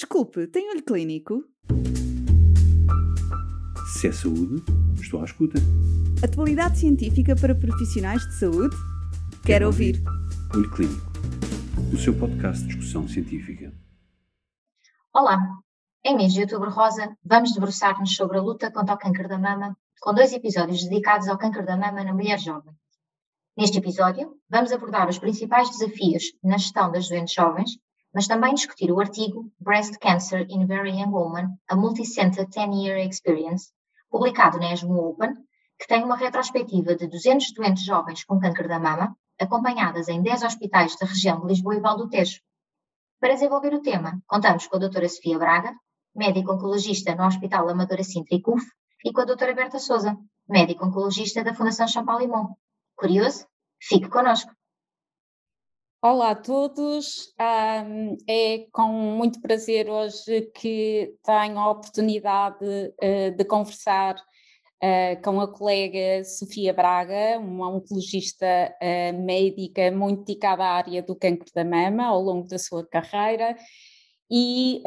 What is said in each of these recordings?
Desculpe, tem olho clínico? Se é saúde, estou à escuta. Atualidade científica para profissionais de saúde? Quero, Quero ouvir. ouvir. Olho Clínico, o seu podcast de discussão científica. Olá, em mês de outubro rosa, vamos debruçar-nos sobre a luta contra o câncer da mama, com dois episódios dedicados ao câncer da mama na mulher jovem. Neste episódio, vamos abordar os principais desafios na gestão das doentes jovens mas também discutir o artigo Breast Cancer in Very Young Women, a Multicenter 10-Year Experience, publicado na ESMO Open, que tem uma retrospectiva de 200 doentes jovens com câncer da mama, acompanhadas em 10 hospitais da região de Lisboa e Valdo Tejo. Para desenvolver o tema, contamos com a doutora Sofia Braga, médica oncologista no Hospital Amadora Sintra e CUF, e com a doutora Berta Souza, médica oncologista da Fundação Champalimont. Curioso? Fique connosco! Olá a todos, é com muito prazer hoje que tenho a oportunidade uh, de conversar uh, com a colega Sofia Braga, uma oncologista uh, médica muito dedicada à área do cancro da mama ao longo da sua carreira e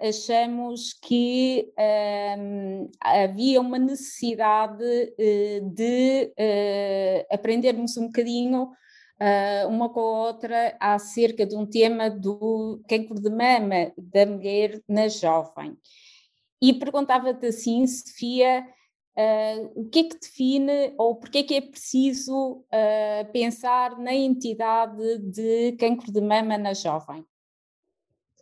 achamos que um, havia uma necessidade de aprendermos um bocadinho uh, uma com a outra acerca de um tema do cancro de mama da mulher na jovem. E perguntava-te assim, Sofia, uh, o que é que define ou porque é que é preciso uh, pensar na entidade de cancro de mama na jovem?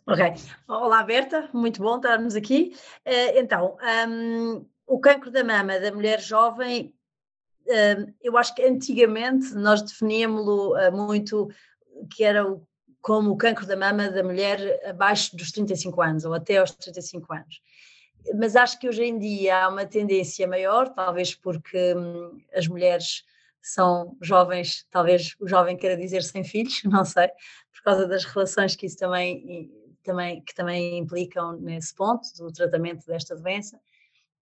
Ok. Olá, Berta, muito bom estarmos aqui. Então, um, o cancro da mama da mulher jovem eu acho que antigamente nós definíamos-lo ah, muito que era o, como o cancro da mama da mulher abaixo dos 35 anos ou até aos 35 anos. Mas acho que hoje em dia há uma tendência maior, talvez porque hum, as mulheres são jovens, talvez o jovem queira dizer sem filhos, não sei, por causa das relações que isso também, também, que também implicam nesse ponto do tratamento desta doença.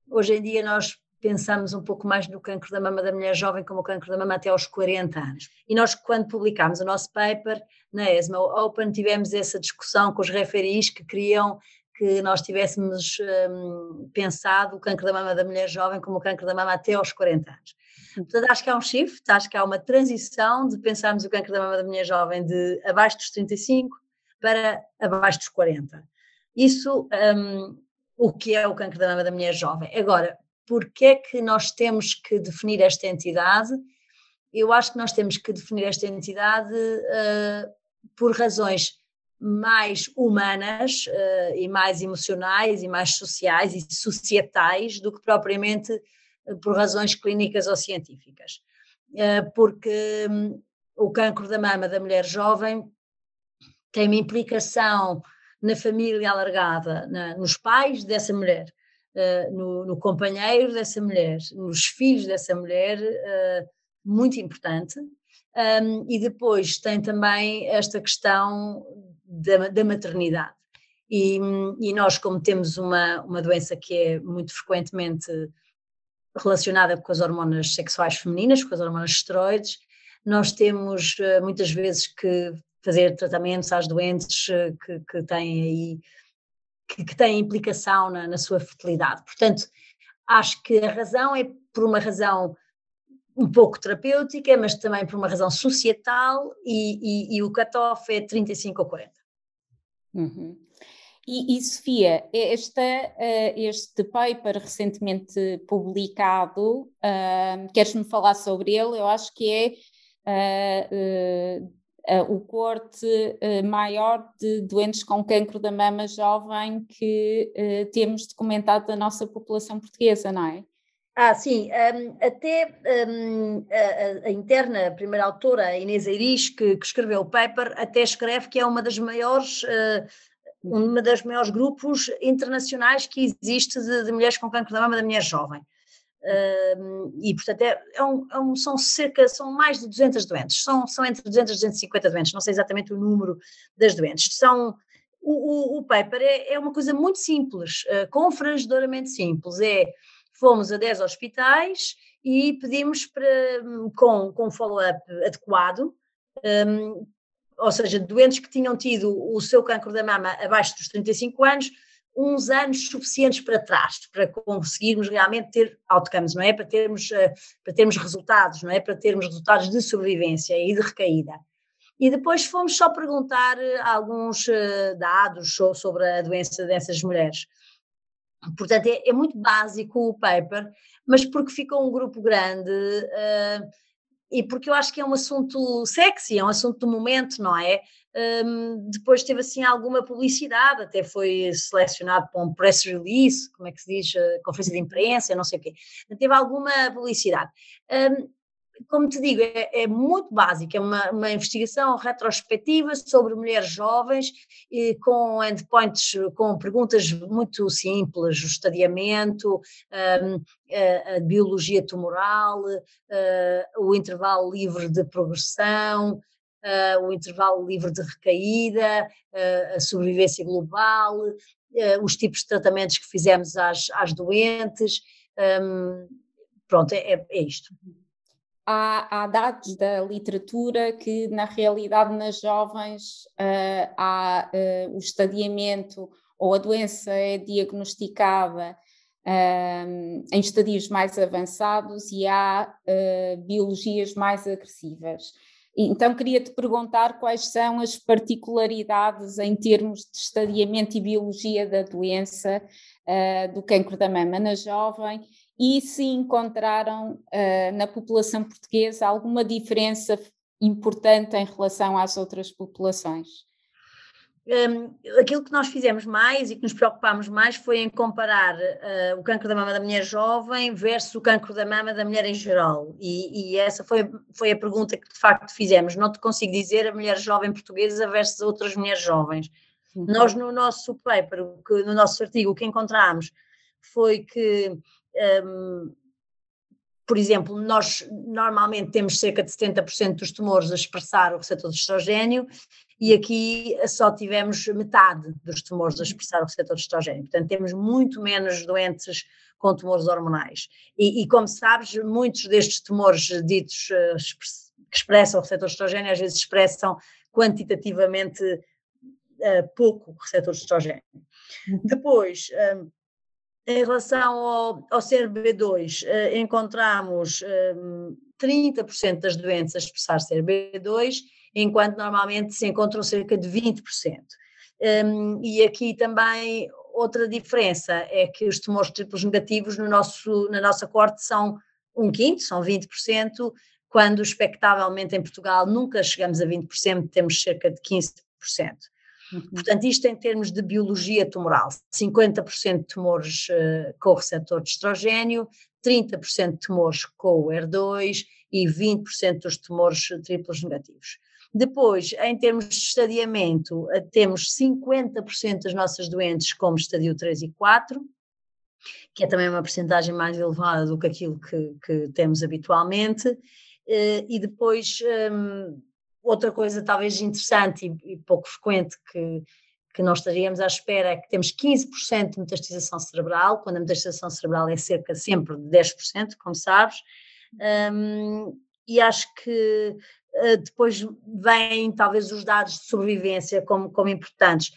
Hoje em dia nós pensamos um pouco mais no cancro da mama da mulher jovem como o cancro da mama até aos 40 anos. E nós, quando publicámos o nosso paper na ESMO Open, tivemos essa discussão com os referis que queriam que nós tivéssemos um, pensado o cancro da mama da mulher jovem como o cancro da mama até aos 40 anos. Portanto, acho que há um shift, acho que há uma transição de pensarmos o cancro da mama da mulher jovem de abaixo dos 35 para abaixo dos 40. Isso, um, o que é o cancro da mama da mulher jovem. Agora, porque é que nós temos que definir esta entidade? Eu acho que nós temos que definir esta entidade uh, por razões mais humanas uh, e mais emocionais e mais sociais e societais do que propriamente uh, por razões clínicas ou científicas. porque um, o cancro da mama da mulher jovem tem uma implicação na família alargada, na, nos pais dessa mulher, uh, no, no, companheiro dessa mulher, nos filhos dessa mulher, uh, muito importante. Um, e depois tem também esta questão da, da maternidade. E, e, nós, como temos uma, uma doença que é muito frequentemente relacionada com as hormonas sexuais femininas, com as hormonas esteroides, nós temos uh, muitas vezes que fazer tratamentos às doentes que, que têm aí que, que têm implicação na, na sua fertilidade. Portanto, acho que a razão é por uma razão um pouco terapêutica, mas também por uma razão societal e, e, e o cutoff é 35 ou 40. Uhum. E, e, Sofia, este, uh, este paper recentemente publicado, uh, queres-me falar sobre ele? Eu acho que é uh, o corte uh, maior de doentes com cancro da mama jovem que uh, temos documentado da nossa população portuguesa, não é? Ah, sim, um, até um, a, a, interna, a primeira autora, a Inês Eiris, que, que, escreveu o paper, até escreve que é uma das maiores, uh, uma das maiores grupos internacionais que existe de, de mulheres com cancro da mama da mulher jovem. Uh, e portanto é, é, um, é, um, são cerca, são mais de 200 doentes, são, são entre 200 e 250 doentes, não sei exatamente o número das doentes. São, o, o, o paper é, é, uma coisa muito simples, uh, confrangedoramente simples, é, fomos a 10 hospitais e pedimos para, com, com follow-up adequado, um, ou seja, doentes que tinham tido o seu cancro da mama abaixo dos 35 anos, uns anos suficientes para trás, para conseguirmos realmente ter outcomes, não é? Para termos, uh, para termos resultados, não é? Para termos resultados de sobrevivência e de recaída. E depois fomos só perguntar alguns uh, dados sobre a doença dessas mulheres. Portanto, é, é, muito básico o paper, mas porque ficou um grupo grande e porque eu acho que é um assunto sexy, é um assunto do momento, não é? Um, depois teve assim alguma publicidade, até foi selecionado para um press release, como é que se diz, uh, conferência de imprensa, não sei o quê. Teve alguma publicidade. Um, como te digo, é, é muito básica, é uma, uma, investigação retrospectiva sobre mulheres jovens e com endpoints, com perguntas muito simples, o estadiamento, um, a, a, biologia tumoral, uh, o intervalo livre de progressão, uh, o intervalo livre de recaída, uh, a sobrevivência global, os tipos de tratamentos que fizemos às, às doentes. Um, pronto, é, é isto há, há, dados da literatura que, na realidade, nas jovens uh, há uh, o estadiamento ou a doença é diagnosticada uh, em estadios mais avançados e há biologias mais agressivas. Então, queria te perguntar quais são as particularidades em termos de estadiamento e biologia da doença do cancro da mama na jovem e se encontraram uh, na população portuguesa alguma diferença importante em relação às outras populações? Um, aquilo que nós fizemos mais e que nos preocupámos mais foi em comparar uh, o cancro da mama da mulher jovem versus o cancro da mama da mulher em geral. E, e, essa foi, foi a pergunta que de facto fizemos. Não te consigo dizer a mulher jovem portuguesa versus outras mulheres jovens. Uhum. Nós, no nosso paper, no nosso artigo, o que encontramos foi que um, por exemplo, nós normalmente temos cerca de 70% dos tumores a expressar o receptor de estrogênio e aqui só tivemos metade dos tumores a expressar o receptor de estrogênio. Portanto, temos muito menos doentes com tumores hormonais. E, e como sabes, muitos destes tumores ditos uh, que expressam o receptor de estrogênio às vezes expressam quantitativamente uh, pouco o receptor de estrogênio. Uhum. Depois, um, em relação ao, ao CRB2, eh, encontramos eh, 30% das doenças a expressar CRB2, enquanto normalmente se encontram cerca de 20%. Um, e aqui também outra diferença é que os tumores triplos negativos no nosso, na nossa corte são um quinto, são 20%, quando expectavelmente em Portugal nunca chegamos a 20%, temos cerca de 15%. Uhum. Portanto, isto em termos de biologia tumoral, 50% de tumores uh, com o receptor de estrogênio, 30% de tumores com o HER2 e 20% dos tumores triplos negativos. Depois, em termos de estadiamento, uh, temos 50% das nossas doentes como estadio 3 e 4, que é também uma porcentagem mais elevada do que aquilo que, que temos habitualmente, e depois um, outra coisa talvez interessante e, e pouco frequente que, que nós estaríamos à espera é que temos 15% de metastização cerebral, quando a metastização cerebral é cerca sempre de 10%, como sabes, um, e acho que uh, depois vêm talvez os dados de sobrevivência como, como importantes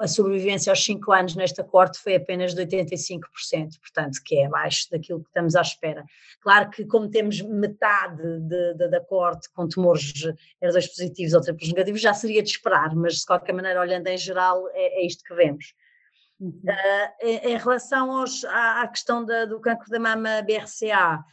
a sobrevivência aos 5 anos nesta corte foi apenas de 85%, portanto, que é abaixo daquilo que estamos à espera. Claro que, como temos metade de, de, da corte com tumores R2 positivos ou triplos negativos, já seria de esperar, mas de qualquer maneira, olhando em geral, é, é isto que vemos. Uhum. Uh, em, em, relação aos, à, à questão da, do cancro da mama BRCA,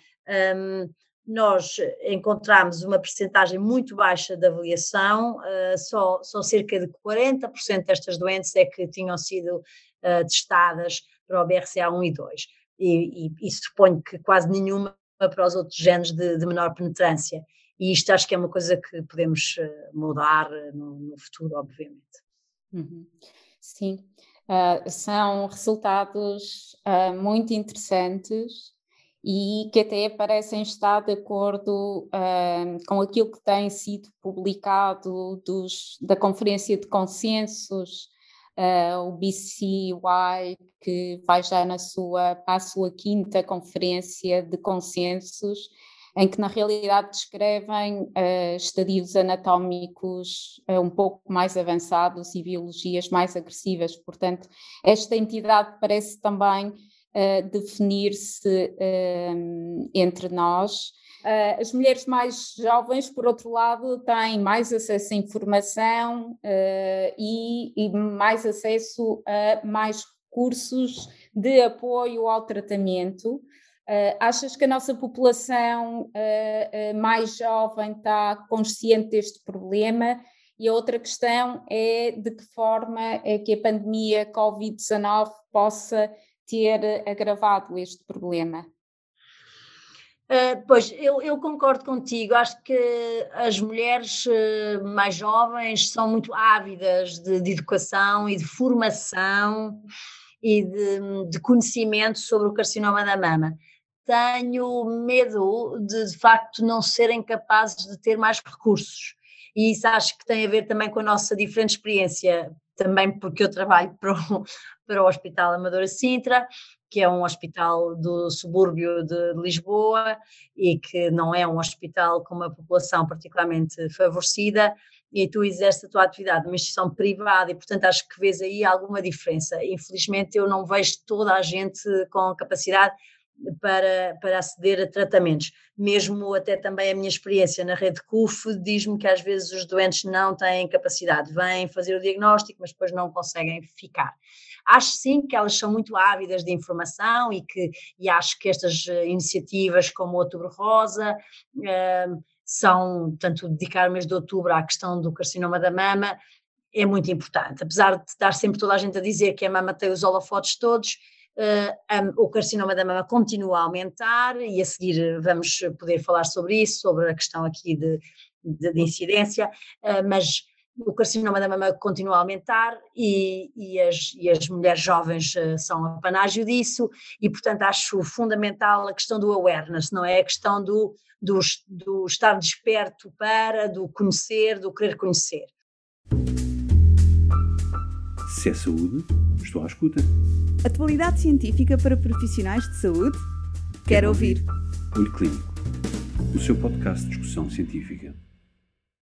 um, nós encontramos uma percentagem muito baixa de avaliação, uh, só, só cerca de 40% destas doenças é que tinham sido uh, testadas para o BRCA1 e 2, e, e, e, suponho que quase nenhuma para os outros genes de, de, menor penetrância, e isto acho que é uma coisa que podemos uh, mudar no, no, futuro, obviamente. Uhum. Sim, são resultados muito interessantes, e que até parecem estar de acordo uh, com aquilo que tem sido publicado dos, da Conferência de Consensos, uh, o BCY, que vai já na sua, para a sua quinta Conferência de Consensos, em que na realidade descrevem uh, estadios anatómicos uh, um pouco mais avançados e biologias mais agressivas. Portanto, esta entidade parece também uh, definir-se entre nós. as mulheres mais jovens, por outro lado, têm mais acesso à informação e, e mais acesso a mais recursos de apoio ao tratamento. Uh, achas que a nossa população uh, uh, mais jovem está consciente deste problema? E a outra questão é de que forma é que a pandemia Covid-19 possa ter agravado este problema? Uh, pois, eu, eu, concordo contigo. Acho que as mulheres uh, mais jovens são muito ávidas de, de educação e de formação e de, de, conhecimento sobre o carcinoma da mama tenho medo de, de facto, não serem capazes de ter mais recursos. E isso acho que tem a ver também com a nossa diferente experiência, também porque eu trabalho para para o Hospital Amadora Sintra, que é um hospital do subúrbio de Lisboa e que não é um hospital com uma população particularmente favorecida, e tu exerces a tua atividade numa instituição privada e, portanto, acho que vês aí alguma diferença. Infelizmente, eu não vejo toda a gente com capacidade para, para aceder a tratamentos. Mesmo até também a minha experiência na rede CUF diz-me que às vezes os doentes não têm capacidade, vêm fazer o diagnóstico, mas depois não conseguem ficar. Acho sim que elas são muito ávidas de informação e que e acho que estas eh, iniciativas como Outubro Rosa uh, são, tanto dedicar o mês de outubro à questão do carcinoma da mama é muito importante. Apesar de estar sempre toda a gente a dizer que a mama tem os holofotes todos, um, o carcinoma da mama continua a aumentar e a seguir vamos poder falar sobre isso, sobre a questão aqui de, de, de incidência, mas o carcinoma da mama continua a aumentar e, e, as, e as, mulheres jovens uh, são a panágio disso e, portanto, acho fundamental a questão do awareness, não é? A questão do, do, do estar desperto para, do conhecer, do querer conhecer. Se é saúde, estou à escuta. Atualidade científica para profissionais de saúde? Quero, Quero ouvir. ouvir. Olho Clínico, o seu podcast de discussão científica.